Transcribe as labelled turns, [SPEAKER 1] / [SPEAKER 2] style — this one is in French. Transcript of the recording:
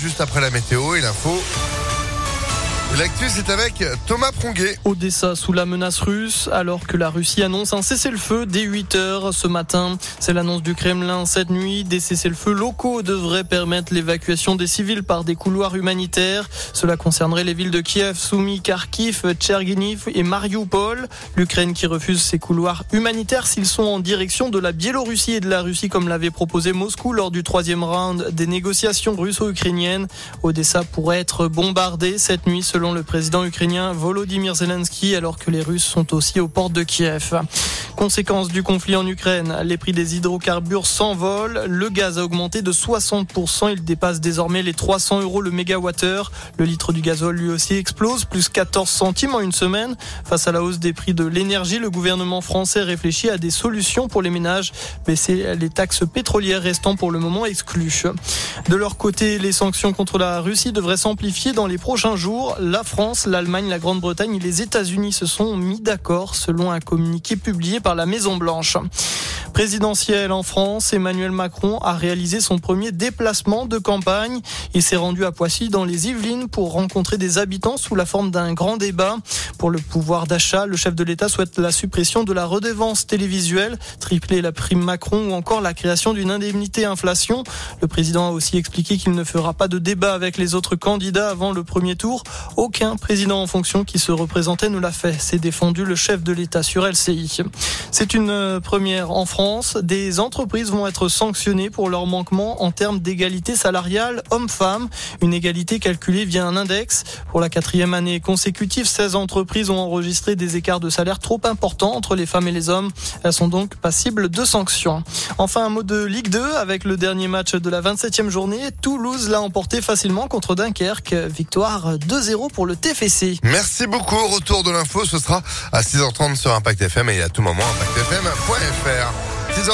[SPEAKER 1] juste après la météo et l'info. L'actu, c'est avec Thomas Pronguet.
[SPEAKER 2] Odessa sous la menace russe, alors que la Russie annonce un cessez-le-feu dès 8 heures ce matin. C'est l'annonce du Kremlin cette nuit. Des cessez-le-feu locaux devraient permettre l'évacuation des civils par des couloirs humanitaires. Cela concernerait les villes de Kiev, Soumy, Kharkiv, Tcherginiv et Mariupol. L'Ukraine qui refuse ces couloirs humanitaires s'ils sont en direction de la Biélorussie et de la Russie comme l'avait proposé Moscou lors du troisième round des négociations russo-ukrainiennes. Odessa pourrait être bombardée cette nuit le président ukrainien Volodymyr Zelensky, alors que les Russes sont aussi aux portes de Kiev. Conséquence du conflit en Ukraine, les prix des hydrocarbures s'envolent. Le gaz a augmenté de 60%. Il dépasse désormais les 300 euros le mégawattheure. Le litre du gazole lui aussi explose, plus 14 centimes en une semaine. Face à la hausse des prix de l'énergie, le gouvernement français réfléchit à des solutions pour les ménages, baisser les taxes pétrolières restant pour le moment exclues. De leur côté, les sanctions contre la Russie devraient s'amplifier dans les prochains jours. La France, l'Allemagne, la Grande-Bretagne et les États-Unis se sont mis d'accord selon un communiqué publié par la Maison Blanche. Présidentielle en France, Emmanuel Macron a réalisé son premier déplacement de campagne. Il s'est rendu à Poissy dans les Yvelines pour rencontrer des habitants sous la forme d'un grand débat. Pour le pouvoir d'achat, le chef de l'État souhaite la suppression de la redevance télévisuelle, tripler la prime Macron ou encore la création d'une indemnité inflation. Le président a aussi expliqué qu'il ne fera pas de débat avec les autres candidats avant le premier tour. Aucun président en fonction qui se représentait ne l'a fait. C'est défendu le chef de l'État sur LCI. C'est une première en France des entreprises vont être sanctionnées pour leur manquement en termes d'égalité salariale homme-femme. Une égalité calculée via un index. Pour la quatrième année consécutive, 16 entreprises ont enregistré des écarts de salaire trop importants entre les femmes et les hommes. Elles sont donc passibles de sanctions. Enfin, un mot de Ligue 2 avec le dernier match de la 27e journée. Toulouse l'a emporté facilement contre Dunkerque. Victoire 2-0 pour le TFC.
[SPEAKER 1] Merci beaucoup. Retour de l'info, ce sera à 6h30 sur Impact FM et à tout moment impactfm.fr. 6h30.